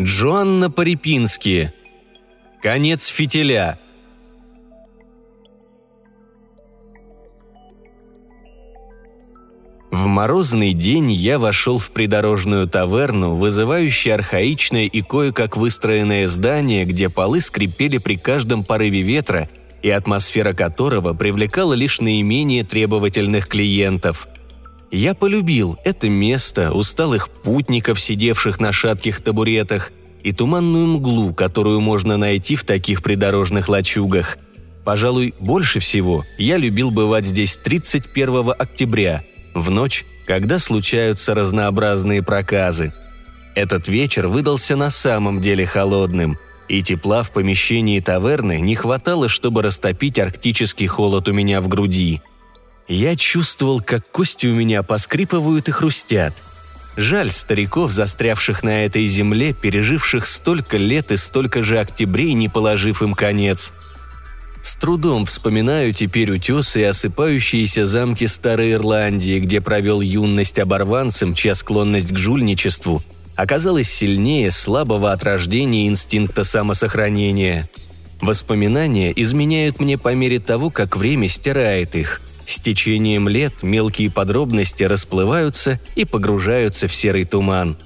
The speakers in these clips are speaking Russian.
Джоанна Парипински. Конец фитиля. В морозный день я вошел в придорожную таверну, вызывающее архаичное и кое-как выстроенное здание, где полы скрипели при каждом порыве ветра, и атмосфера которого привлекала лишь наименее требовательных клиентов. Я полюбил это место, усталых путников, сидевших на шатких табуретах, и туманную мглу, которую можно найти в таких придорожных лачугах. Пожалуй, больше всего я любил бывать здесь 31 октября, в ночь, когда случаются разнообразные проказы. Этот вечер выдался на самом деле холодным, и тепла в помещении таверны не хватало, чтобы растопить арктический холод у меня в груди – я чувствовал, как кости у меня поскрипывают и хрустят. Жаль стариков, застрявших на этой земле, переживших столько лет и столько же октябрей, не положив им конец. С трудом вспоминаю теперь утесы и осыпающиеся замки Старой Ирландии, где провел юность оборванцем, чья склонность к жульничеству оказалась сильнее слабого от рождения инстинкта самосохранения. Воспоминания изменяют мне по мере того, как время стирает их – с течением лет мелкие подробности расплываются и погружаются в серый туман.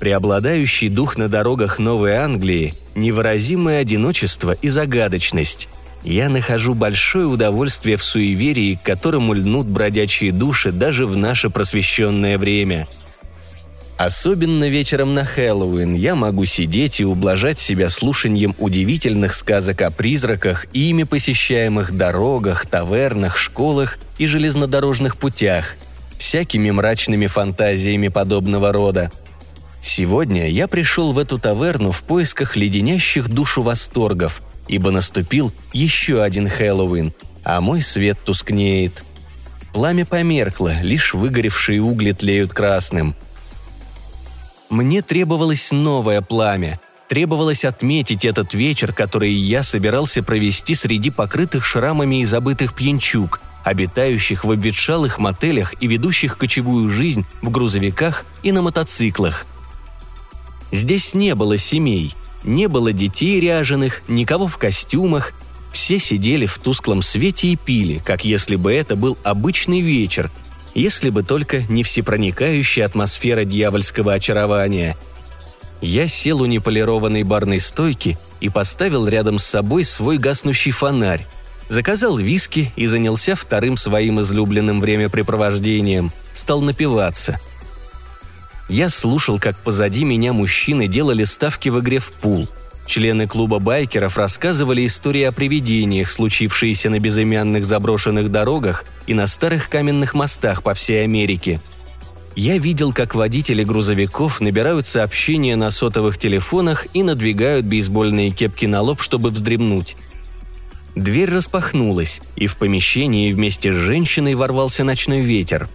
Преобладающий дух на дорогах Новой Англии – невыразимое одиночество и загадочность. Я нахожу большое удовольствие в суеверии, к которому льнут бродячие души даже в наше просвещенное время – Особенно вечером на Хэллоуин я могу сидеть и ублажать себя слушанием удивительных сказок о призраках и ими посещаемых дорогах, тавернах, школах и железнодорожных путях, всякими мрачными фантазиями подобного рода. Сегодня я пришел в эту таверну в поисках леденящих душу восторгов, ибо наступил еще один Хэллоуин, а мой свет тускнеет. Пламя померкло, лишь выгоревшие угли тлеют красным – мне требовалось новое пламя. Требовалось отметить этот вечер, который я собирался провести среди покрытых шрамами и забытых пьянчуг, обитающих в обветшалых мотелях и ведущих кочевую жизнь в грузовиках и на мотоциклах. Здесь не было семей, не было детей ряженых, никого в костюмах. Все сидели в тусклом свете и пили, как если бы это был обычный вечер – если бы только не всепроникающая атмосфера дьявольского очарования. Я сел у неполированной барной стойки и поставил рядом с собой свой гаснущий фонарь, заказал виски и занялся вторым своим излюбленным времяпрепровождением – стал напиваться. Я слушал, как позади меня мужчины делали ставки в игре в пул – Члены клуба байкеров рассказывали истории о привидениях, случившиеся на безымянных заброшенных дорогах и на старых каменных мостах по всей Америке. Я видел, как водители грузовиков набирают сообщения на сотовых телефонах и надвигают бейсбольные кепки на лоб, чтобы вздремнуть. Дверь распахнулась, и в помещении вместе с женщиной ворвался ночной ветер.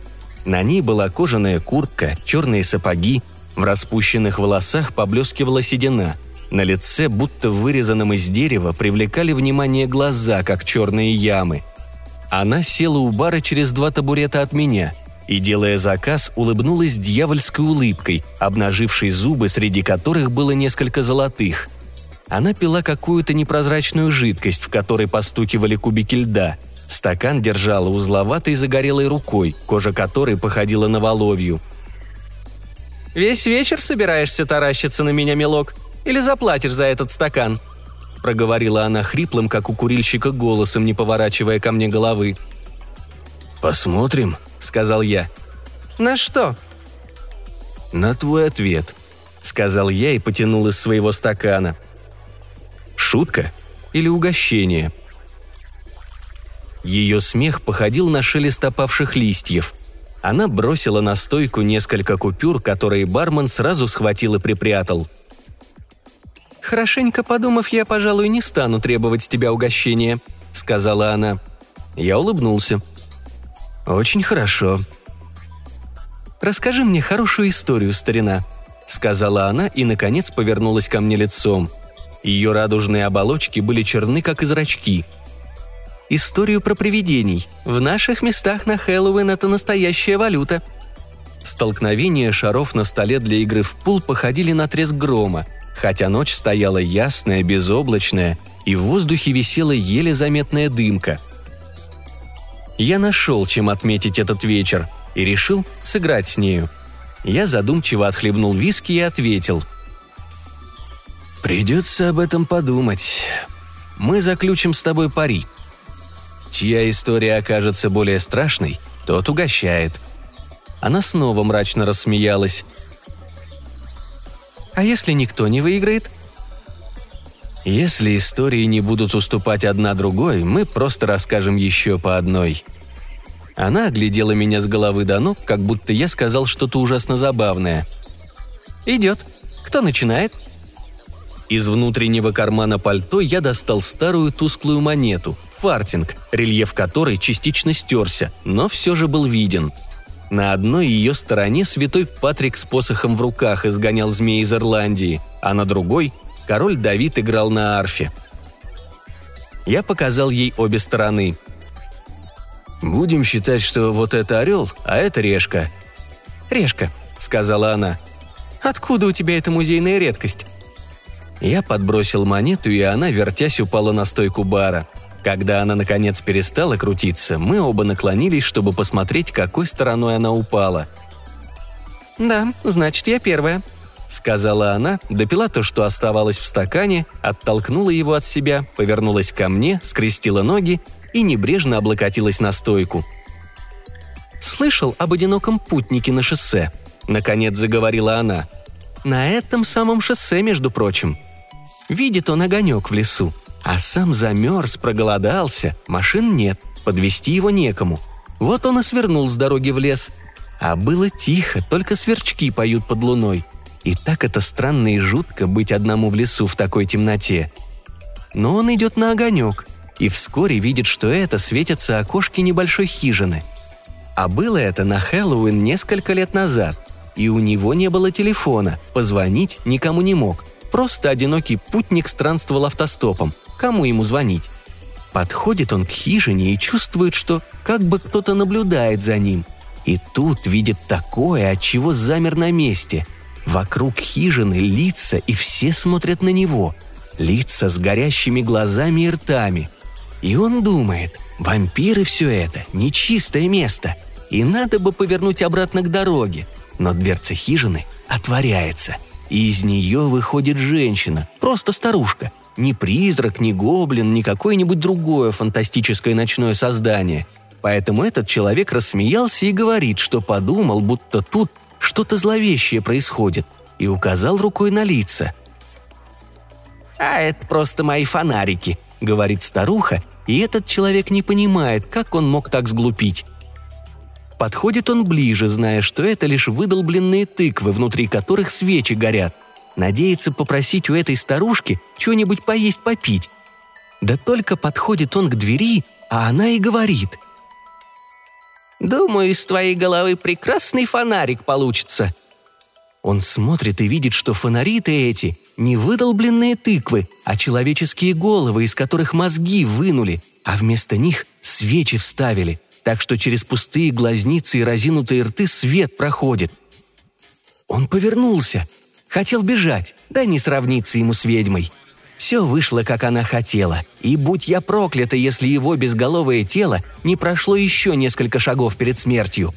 На ней была кожаная куртка, черные сапоги, в распущенных волосах поблескивала седина – на лице, будто вырезанном из дерева, привлекали внимание глаза, как черные ямы. Она села у бара через два табурета от меня и, делая заказ, улыбнулась дьявольской улыбкой, обнажившей зубы, среди которых было несколько золотых. Она пила какую-то непрозрачную жидкость, в которой постукивали кубики льда. Стакан держала узловатой загорелой рукой, кожа которой походила на воловью. «Весь вечер собираешься таращиться на меня, милок?» Или заплатишь за этот стакан?» проговорила она хриплым, как у курильщика, голосом, не поворачивая ко мне головы. «Посмотрим», — сказал я. «На что?» «На твой ответ», — сказал я и потянул из своего стакана. «Шутка или угощение?» Ее смех походил на шелест опавших листьев. Она бросила на стойку несколько купюр, которые бармен сразу схватил и припрятал — «Хорошенько подумав, я, пожалуй, не стану требовать с тебя угощения», — сказала она. Я улыбнулся. «Очень хорошо». «Расскажи мне хорошую историю, старина», — сказала она и, наконец, повернулась ко мне лицом. Ее радужные оболочки были черны, как и зрачки. «Историю про привидений. В наших местах на Хэллоуин это настоящая валюта», Столкновения шаров на столе для игры в пул походили на треск грома — хотя ночь стояла ясная, безоблачная, и в воздухе висела еле заметная дымка. Я нашел, чем отметить этот вечер, и решил сыграть с нею. Я задумчиво отхлебнул виски и ответил. «Придется об этом подумать. Мы заключим с тобой пари. Чья история окажется более страшной, тот угощает». Она снова мрачно рассмеялась. «А если никто не выиграет?» «Если истории не будут уступать одна другой, мы просто расскажем еще по одной», она оглядела меня с головы до ног, как будто я сказал что-то ужасно забавное. «Идет. Кто начинает?» Из внутреннего кармана пальто я достал старую тусклую монету, фартинг, рельеф которой частично стерся, но все же был виден. На одной ее стороне святой Патрик с посохом в руках изгонял змеи из Ирландии, а на другой – король Давид играл на арфе. Я показал ей обе стороны – «Будем считать, что вот это орел, а это решка». «Решка», — сказала она. «Откуда у тебя эта музейная редкость?» Я подбросил монету, и она, вертясь, упала на стойку бара. Когда она, наконец, перестала крутиться, мы оба наклонились, чтобы посмотреть, какой стороной она упала. «Да, значит, я первая», — сказала она, допила то, что оставалось в стакане, оттолкнула его от себя, повернулась ко мне, скрестила ноги и небрежно облокотилась на стойку. «Слышал об одиноком путнике на шоссе?» – наконец заговорила она. «На этом самом шоссе, между прочим. Видит он огонек в лесу, а сам замерз, проголодался, машин нет, подвести его некому. Вот он и свернул с дороги в лес. А было тихо, только сверчки поют под луной. И так это странно и жутко быть одному в лесу в такой темноте. Но он идет на огонек, и вскоре видит, что это светятся окошки небольшой хижины. А было это на Хэллоуин несколько лет назад, и у него не было телефона, позвонить никому не мог. Просто одинокий путник странствовал автостопом. Кому ему звонить? Подходит он к хижине и чувствует, что как бы кто-то наблюдает за ним. И тут видит такое, от чего замер на месте. Вокруг хижины лица, и все смотрят на него. Лица с горящими глазами и ртами – и он думает, вампиры все это, нечистое место, и надо бы повернуть обратно к дороге. Но дверца хижины отворяется, и из нее выходит женщина, просто старушка. Ни призрак, ни гоблин, ни какое-нибудь другое фантастическое ночное создание. Поэтому этот человек рассмеялся и говорит, что подумал, будто тут что-то зловещее происходит, и указал рукой на лица. «А это просто мои фонарики», — говорит старуха, и этот человек не понимает, как он мог так сглупить. Подходит он ближе, зная, что это лишь выдолбленные тыквы, внутри которых свечи горят. Надеется попросить у этой старушки что-нибудь поесть-попить. Да только подходит он к двери, а она и говорит. «Думаю, из твоей головы прекрасный фонарик получится». Он смотрит и видит, что фонари-то эти не выдолбленные тыквы, а человеческие головы, из которых мозги вынули, а вместо них свечи вставили, так что через пустые глазницы и разинутые рты свет проходит. Он повернулся, хотел бежать, да не сравниться ему с ведьмой. Все вышло, как она хотела, и будь я проклята, если его безголовое тело не прошло еще несколько шагов перед смертью.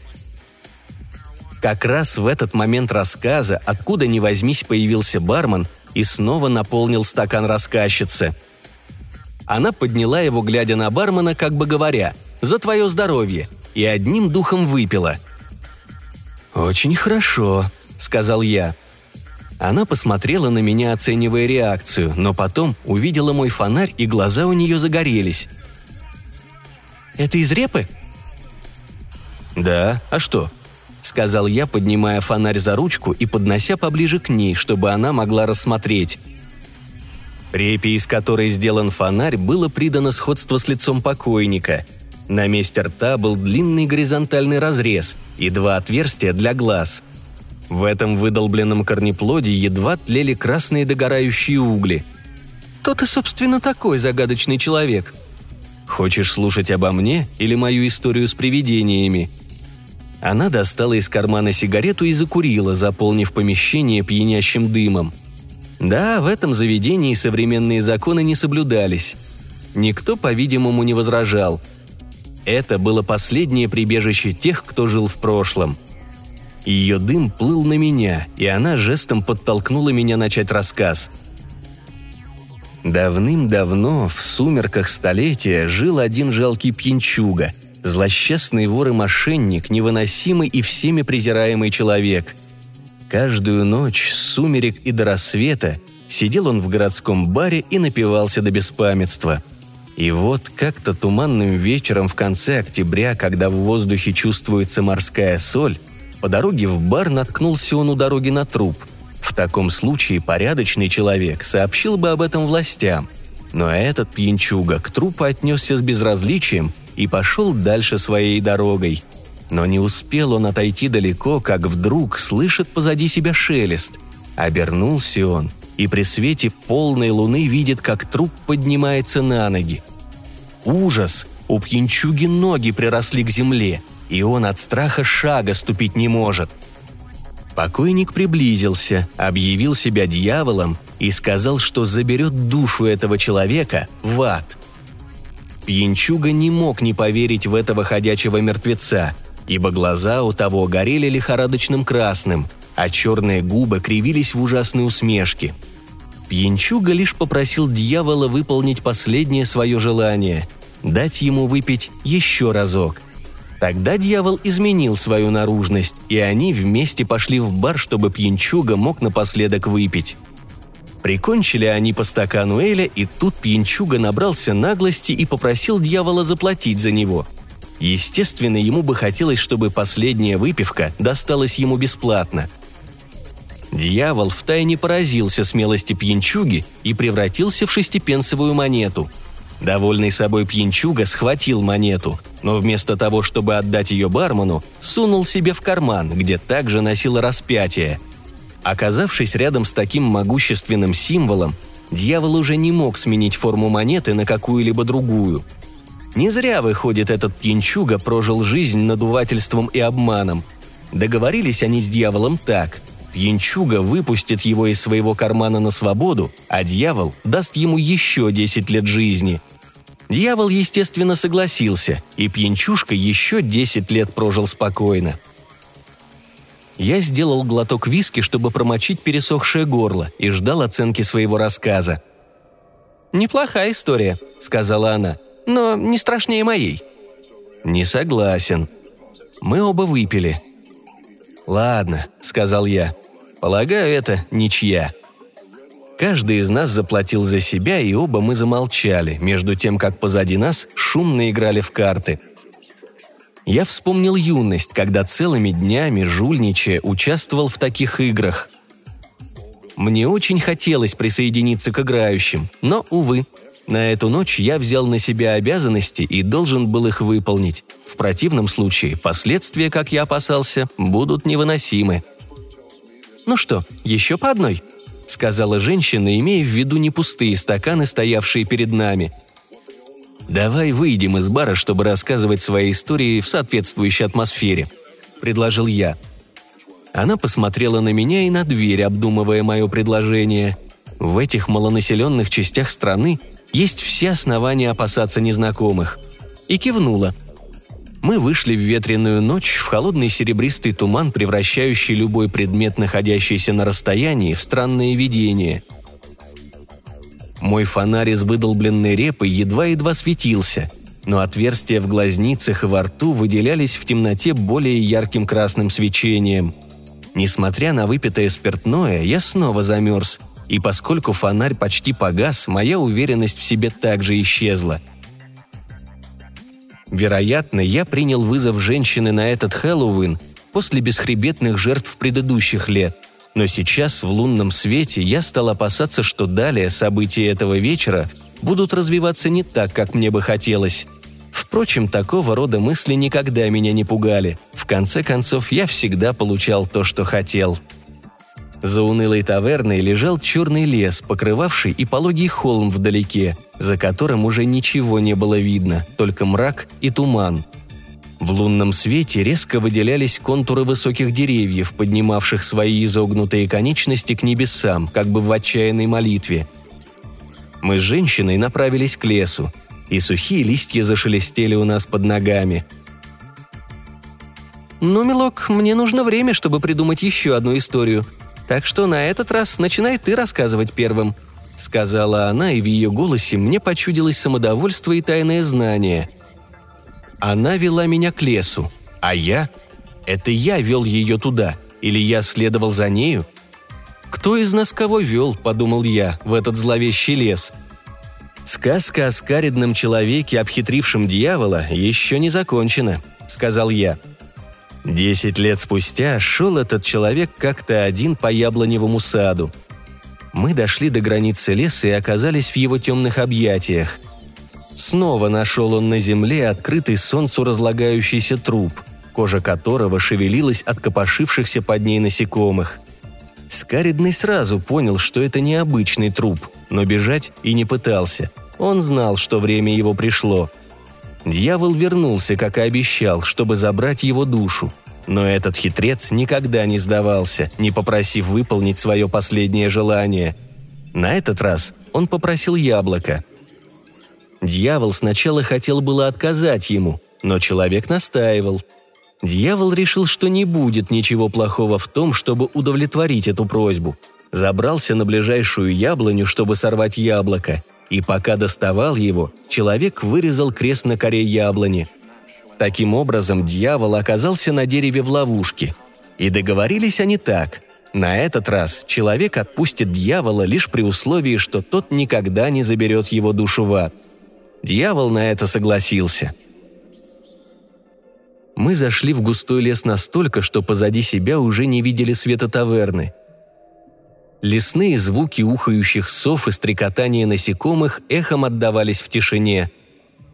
Как раз в этот момент рассказа, откуда ни возьмись, появился бармен – и снова наполнил стакан рассказчицы. Она подняла его, глядя на бармена, как бы говоря «За твое здоровье!» и одним духом выпила. «Очень хорошо», — сказал я. Она посмотрела на меня, оценивая реакцию, но потом увидела мой фонарь, и глаза у нее загорелись. «Это из репы?» «Да, а что?» — сказал я, поднимая фонарь за ручку и поднося поближе к ней, чтобы она могла рассмотреть. Репе, из которой сделан фонарь, было придано сходство с лицом покойника. На месте рта был длинный горизонтальный разрез и два отверстия для глаз. В этом выдолбленном корнеплоде едва тлели красные догорающие угли. «Кто ты, собственно, такой загадочный человек?» «Хочешь слушать обо мне или мою историю с привидениями?» Она достала из кармана сигарету и закурила, заполнив помещение пьянящим дымом. Да, в этом заведении современные законы не соблюдались. Никто, по-видимому, не возражал. Это было последнее прибежище тех, кто жил в прошлом. Ее дым плыл на меня, и она жестом подтолкнула меня начать рассказ. Давным-давно, в сумерках столетия, жил один жалкий пьянчуга, злосчастный вор и мошенник, невыносимый и всеми презираемый человек – Каждую ночь с сумерек и до рассвета сидел он в городском баре и напивался до беспамятства. И вот как-то туманным вечером в конце октября, когда в воздухе чувствуется морская соль, по дороге в бар наткнулся он у дороги на труп. В таком случае порядочный человек сообщил бы об этом властям. Но этот пьянчуга к трупу отнесся с безразличием и пошел дальше своей дорогой – но не успел он отойти далеко, как вдруг слышит позади себя шелест. Обернулся он и при свете полной луны видит, как труп поднимается на ноги. Ужас! У пьянчуги ноги приросли к земле, и он от страха шага ступить не может. Покойник приблизился, объявил себя дьяволом и сказал, что заберет душу этого человека в ад. Пьянчуга не мог не поверить в этого ходячего мертвеца – ибо глаза у того горели лихорадочным красным, а черные губы кривились в ужасной усмешке. Пьянчуга лишь попросил дьявола выполнить последнее свое желание – дать ему выпить еще разок. Тогда дьявол изменил свою наружность, и они вместе пошли в бар, чтобы пьянчуга мог напоследок выпить. Прикончили они по стакану Эля, и тут пьянчуга набрался наглости и попросил дьявола заплатить за него – Естественно, ему бы хотелось, чтобы последняя выпивка досталась ему бесплатно. Дьявол втайне поразился смелости пьянчуги и превратился в шестипенсовую монету. Довольный собой пьянчуга схватил монету, но вместо того, чтобы отдать ее бармену, сунул себе в карман, где также носил распятие. Оказавшись рядом с таким могущественным символом, дьявол уже не мог сменить форму монеты на какую-либо другую – не зря, выходит, этот пьянчуга прожил жизнь надувательством и обманом. Договорились они с дьяволом так. Пьянчуга выпустит его из своего кармана на свободу, а дьявол даст ему еще 10 лет жизни. Дьявол, естественно, согласился, и пьянчушка еще 10 лет прожил спокойно. Я сделал глоток виски, чтобы промочить пересохшее горло, и ждал оценки своего рассказа. «Неплохая история», — сказала она но не страшнее моей». «Не согласен. Мы оба выпили». «Ладно», — сказал я. «Полагаю, это ничья». Каждый из нас заплатил за себя, и оба мы замолчали, между тем, как позади нас шумно играли в карты. Я вспомнил юность, когда целыми днями, жульничая, участвовал в таких играх. Мне очень хотелось присоединиться к играющим, но, увы, на эту ночь я взял на себя обязанности и должен был их выполнить. В противном случае последствия, как я опасался, будут невыносимы. «Ну что, еще по одной?» – сказала женщина, имея в виду не пустые стаканы, стоявшие перед нами. «Давай выйдем из бара, чтобы рассказывать свои истории в соответствующей атмосфере», – предложил я. Она посмотрела на меня и на дверь, обдумывая мое предложение. В этих малонаселенных частях страны есть все основания опасаться незнакомых. И кивнула. Мы вышли в ветреную ночь, в холодный серебристый туман, превращающий любой предмет, находящийся на расстоянии, в странное видение. Мой фонарь из выдолбленной репы едва-едва светился, но отверстия в глазницах и во рту выделялись в темноте более ярким красным свечением. Несмотря на выпитое спиртное, я снова замерз – и поскольку фонарь почти погас, моя уверенность в себе также исчезла. Вероятно, я принял вызов женщины на этот Хэллоуин после бесхребетных жертв предыдущих лет. Но сейчас, в лунном свете, я стал опасаться, что далее события этого вечера будут развиваться не так, как мне бы хотелось. Впрочем, такого рода мысли никогда меня не пугали. В конце концов, я всегда получал то, что хотел – за унылой таверной лежал черный лес, покрывавший и пологий холм вдалеке, за которым уже ничего не было видно, только мрак и туман. В лунном свете резко выделялись контуры высоких деревьев, поднимавших свои изогнутые конечности к небесам, как бы в отчаянной молитве. Мы с женщиной направились к лесу, и сухие листья зашелестели у нас под ногами. «Ну, милок, мне нужно время, чтобы придумать еще одну историю. Так что на этот раз начинай ты рассказывать первым», — сказала она, и в ее голосе мне почудилось самодовольство и тайное знание — она вела меня к лесу, а я? Это я вел ее туда, или я следовал за нею? Кто из нас кого вел, подумал я, в этот зловещий лес? Сказка о скаридном человеке, обхитрившем дьявола, еще не закончена, сказал я. Десять лет спустя шел этот человек как-то один по яблоневому саду. Мы дошли до границы леса и оказались в его темных объятиях – Снова нашел он на земле открытый солнцу разлагающийся труп, кожа которого шевелилась от копошившихся под ней насекомых. Скаридный сразу понял, что это необычный труп, но бежать и не пытался. Он знал, что время его пришло. Дьявол вернулся, как и обещал, чтобы забрать его душу. Но этот хитрец никогда не сдавался, не попросив выполнить свое последнее желание. На этот раз он попросил яблоко – Дьявол сначала хотел было отказать ему, но человек настаивал. Дьявол решил, что не будет ничего плохого в том, чтобы удовлетворить эту просьбу. Забрался на ближайшую яблоню, чтобы сорвать яблоко, и пока доставал его, человек вырезал крест на коре яблони. Таким образом, дьявол оказался на дереве в ловушке. И договорились они так. На этот раз человек отпустит дьявола лишь при условии, что тот никогда не заберет его душу в ад – Дьявол на это согласился. Мы зашли в густой лес настолько, что позади себя уже не видели света таверны. Лесные звуки ухающих сов и стрекотания насекомых эхом отдавались в тишине.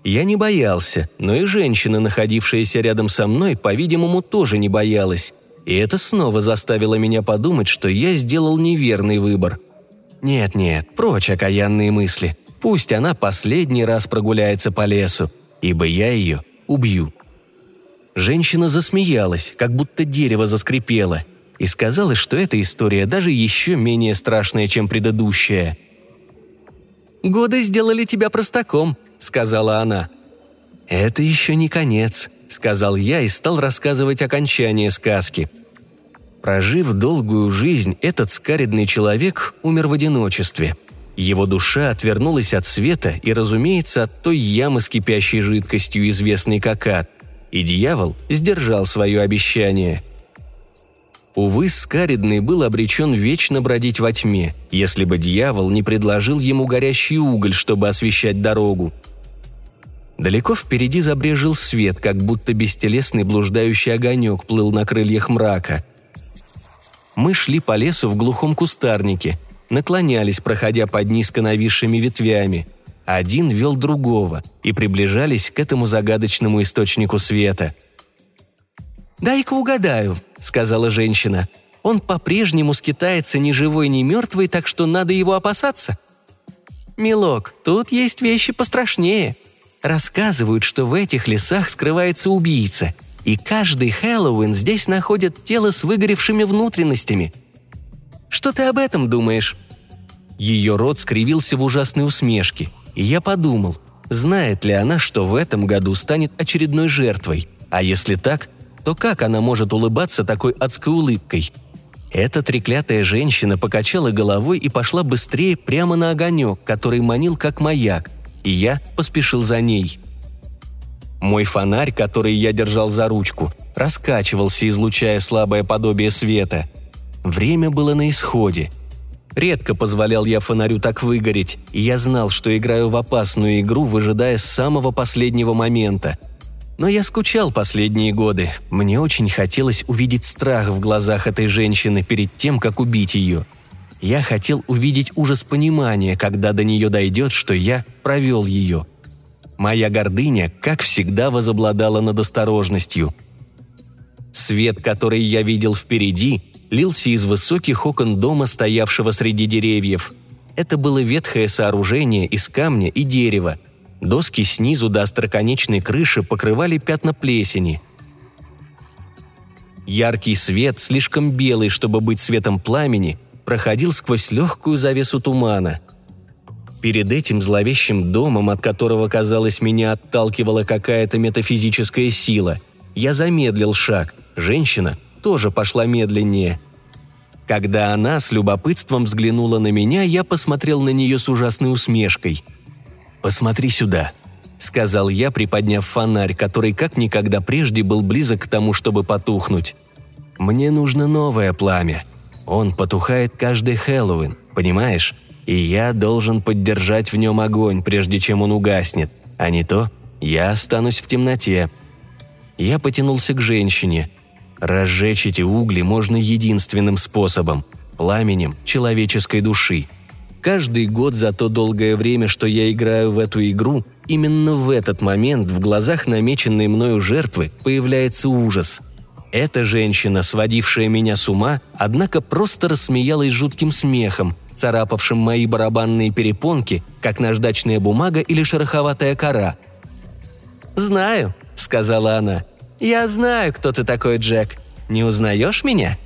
Я не боялся, но и женщина, находившаяся рядом со мной, по-видимому, тоже не боялась. И это снова заставило меня подумать, что я сделал неверный выбор. Нет-нет, прочь окаянные мысли – Пусть она последний раз прогуляется по лесу, ибо я ее убью». Женщина засмеялась, как будто дерево заскрипело, и сказала, что эта история даже еще менее страшная, чем предыдущая. «Годы сделали тебя простаком», — сказала она. «Это еще не конец», — сказал я и стал рассказывать окончание сказки. Прожив долгую жизнь, этот скаридный человек умер в одиночестве — его душа отвернулась от света и, разумеется, от той ямы с кипящей жидкостью, известной как ад, и дьявол сдержал свое обещание. Увы, Скаридный был обречен вечно бродить во тьме, если бы дьявол не предложил ему горящий уголь, чтобы освещать дорогу. Далеко впереди забрежил свет, как будто бестелесный блуждающий огонек плыл на крыльях мрака. Мы шли по лесу в глухом кустарнике – наклонялись, проходя под низко нависшими ветвями. Один вел другого и приближались к этому загадочному источнику света. «Дай-ка угадаю», — сказала женщина. «Он по-прежнему скитается ни живой, ни мертвый, так что надо его опасаться?» «Милок, тут есть вещи пострашнее. Рассказывают, что в этих лесах скрывается убийца, и каждый Хэллоуин здесь находят тело с выгоревшими внутренностями — что ты об этом думаешь?» Ее рот скривился в ужасной усмешке, и я подумал, знает ли она, что в этом году станет очередной жертвой, а если так, то как она может улыбаться такой адской улыбкой? Эта треклятая женщина покачала головой и пошла быстрее прямо на огонек, который манил как маяк, и я поспешил за ней. Мой фонарь, который я держал за ручку, раскачивался, излучая слабое подобие света. Время было на исходе. Редко позволял я фонарю так выгореть, и я знал, что играю в опасную игру, выжидая самого последнего момента. Но я скучал последние годы. Мне очень хотелось увидеть страх в глазах этой женщины перед тем, как убить ее. Я хотел увидеть ужас понимания, когда до нее дойдет, что я провел ее. Моя гордыня, как всегда, возобладала над осторожностью. Свет, который я видел впереди, лился из высоких окон дома, стоявшего среди деревьев. Это было ветхое сооружение из камня и дерева. Доски снизу до остроконечной крыши покрывали пятна плесени. Яркий свет, слишком белый, чтобы быть светом пламени, проходил сквозь легкую завесу тумана. Перед этим зловещим домом, от которого, казалось, меня отталкивала какая-то метафизическая сила, я замедлил шаг. Женщина тоже пошла медленнее. Когда она с любопытством взглянула на меня, я посмотрел на нее с ужасной усмешкой – «Посмотри сюда», — сказал я, приподняв фонарь, который как никогда прежде был близок к тому, чтобы потухнуть. «Мне нужно новое пламя. Он потухает каждый Хэллоуин, понимаешь? И я должен поддержать в нем огонь, прежде чем он угаснет. А не то я останусь в темноте». Я потянулся к женщине. Разжечь эти угли можно единственным способом – пламенем человеческой души – Каждый год за то долгое время, что я играю в эту игру, именно в этот момент в глазах намеченной мною жертвы появляется ужас. Эта женщина, сводившая меня с ума, однако просто рассмеялась жутким смехом, царапавшим мои барабанные перепонки, как наждачная бумага или шероховатая кора. «Знаю», — сказала она. «Я знаю, кто ты такой, Джек. Не узнаешь меня?»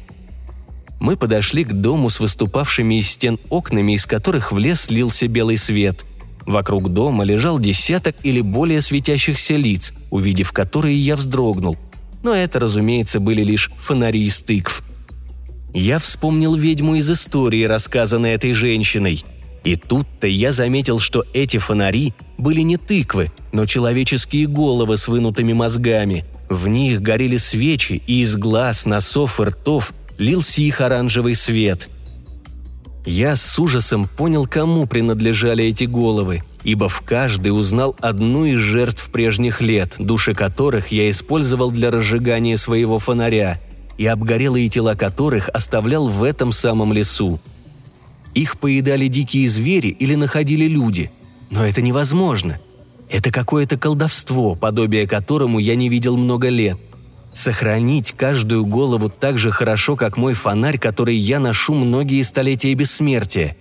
Мы подошли к дому с выступавшими из стен окнами, из которых в лес лился белый свет. Вокруг дома лежал десяток или более светящихся лиц, увидев которые я вздрогнул. Но это, разумеется, были лишь фонари из тыкв. Я вспомнил ведьму из истории, рассказанной этой женщиной. И тут-то я заметил, что эти фонари были не тыквы, но человеческие головы с вынутыми мозгами. В них горели свечи, и из глаз, носов и ртов лился их оранжевый свет. Я с ужасом понял, кому принадлежали эти головы, ибо в каждой узнал одну из жертв прежних лет, души которых я использовал для разжигания своего фонаря, и обгорелые тела которых оставлял в этом самом лесу. Их поедали дикие звери или находили люди. Но это невозможно. Это какое-то колдовство, подобие которому я не видел много лет – Сохранить каждую голову так же хорошо, как мой фонарь, который я ношу многие столетия бессмертия.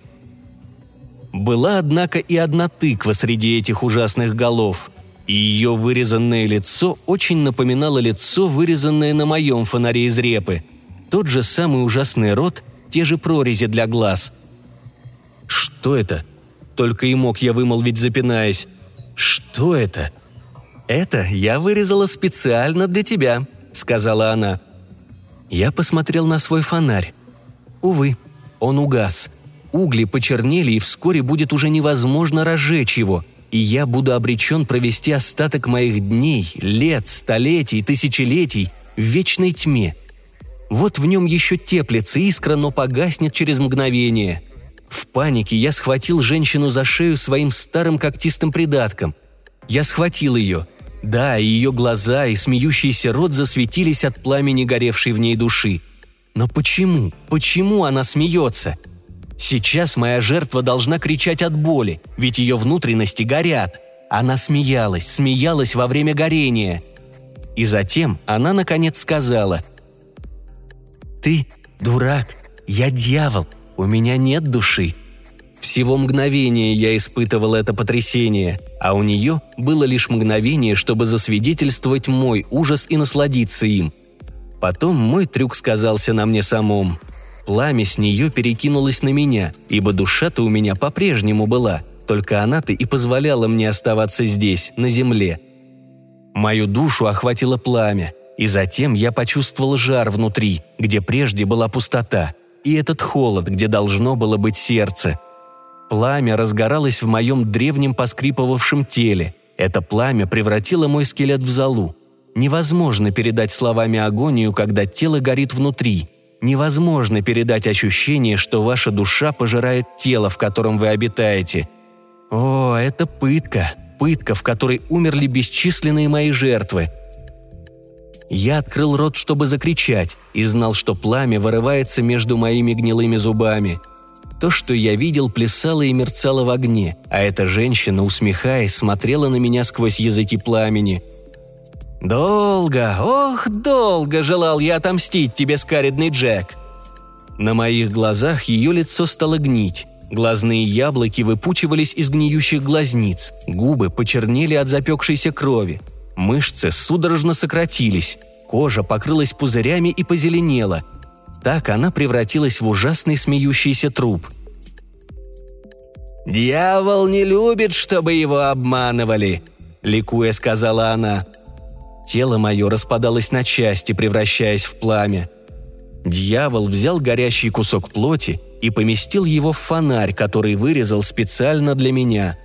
Была, однако, и одна тыква среди этих ужасных голов, и ее вырезанное лицо очень напоминало лицо, вырезанное на моем фонаре из репы. Тот же самый ужасный рот, те же прорези для глаз. «Что это?» Только и мог я вымолвить, запинаясь. «Что это?» «Это я вырезала специально для тебя», — сказала она. Я посмотрел на свой фонарь. Увы, он угас. Угли почернели, и вскоре будет уже невозможно разжечь его, и я буду обречен провести остаток моих дней, лет, столетий, тысячелетий в вечной тьме. Вот в нем еще теплится искра, но погаснет через мгновение. В панике я схватил женщину за шею своим старым когтистым придатком. Я схватил ее — да, ее глаза и смеющийся рот засветились от пламени горевшей в ней души. Но почему? Почему она смеется? Сейчас моя жертва должна кричать от боли, ведь ее внутренности горят. Она смеялась, смеялась во время горения. И затем она наконец сказала «Ты дурак, я дьявол, у меня нет души, всего мгновения я испытывал это потрясение, а у нее было лишь мгновение, чтобы засвидетельствовать мой ужас и насладиться им. Потом мой трюк сказался на мне самом. Пламя с нее перекинулось на меня, ибо душа-то у меня по-прежнему была, только она-то и позволяла мне оставаться здесь, на земле. Мою душу охватило пламя, и затем я почувствовал жар внутри, где прежде была пустота, и этот холод, где должно было быть сердце – Пламя разгоралось в моем древнем поскрипывавшем теле. Это пламя превратило мой скелет в золу. Невозможно передать словами агонию, когда тело горит внутри. Невозможно передать ощущение, что ваша душа пожирает тело, в котором вы обитаете. О, это пытка. Пытка, в которой умерли бесчисленные мои жертвы. Я открыл рот, чтобы закричать, и знал, что пламя вырывается между моими гнилыми зубами – то, что я видел, плясало и мерцало в огне, а эта женщина, усмехаясь, смотрела на меня сквозь языки пламени. «Долго, ох, долго желал я отомстить тебе, скаридный Джек!» На моих глазах ее лицо стало гнить. Глазные яблоки выпучивались из гниющих глазниц, губы почернели от запекшейся крови. Мышцы судорожно сократились, кожа покрылась пузырями и позеленела. Так она превратилась в ужасный смеющийся труп. «Дьявол не любит, чтобы его обманывали», — ликуя сказала она. Тело мое распадалось на части, превращаясь в пламя. Дьявол взял горящий кусок плоти и поместил его в фонарь, который вырезал специально для меня.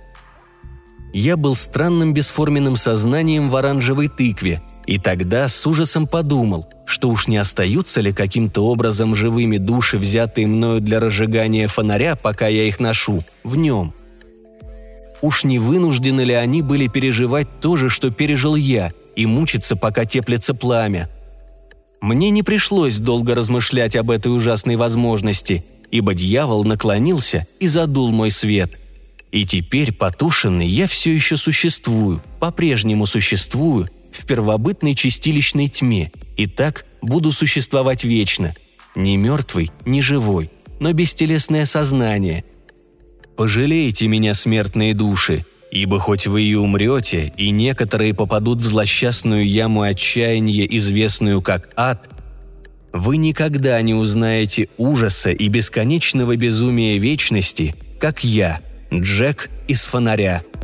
Я был странным бесформенным сознанием в оранжевой тыкве, и тогда с ужасом подумал, что уж не остаются ли каким-то образом живыми души, взятые мною для разжигания фонаря, пока я их ношу, в нем. Уж не вынуждены ли они были переживать то же, что пережил я, и мучиться, пока теплится пламя – мне не пришлось долго размышлять об этой ужасной возможности, ибо дьявол наклонился и задул мой свет. И теперь, потушенный, я все еще существую, по-прежнему существую в первобытной чистилищной тьме, и так буду существовать вечно. Не мертвый, не живой, но бестелесное сознание. Пожалейте меня, смертные души, Ибо хоть вы и умрете, и некоторые попадут в злосчастную яму отчаяния, известную как ад, вы никогда не узнаете ужаса и бесконечного безумия вечности, как я, Джек из фонаря –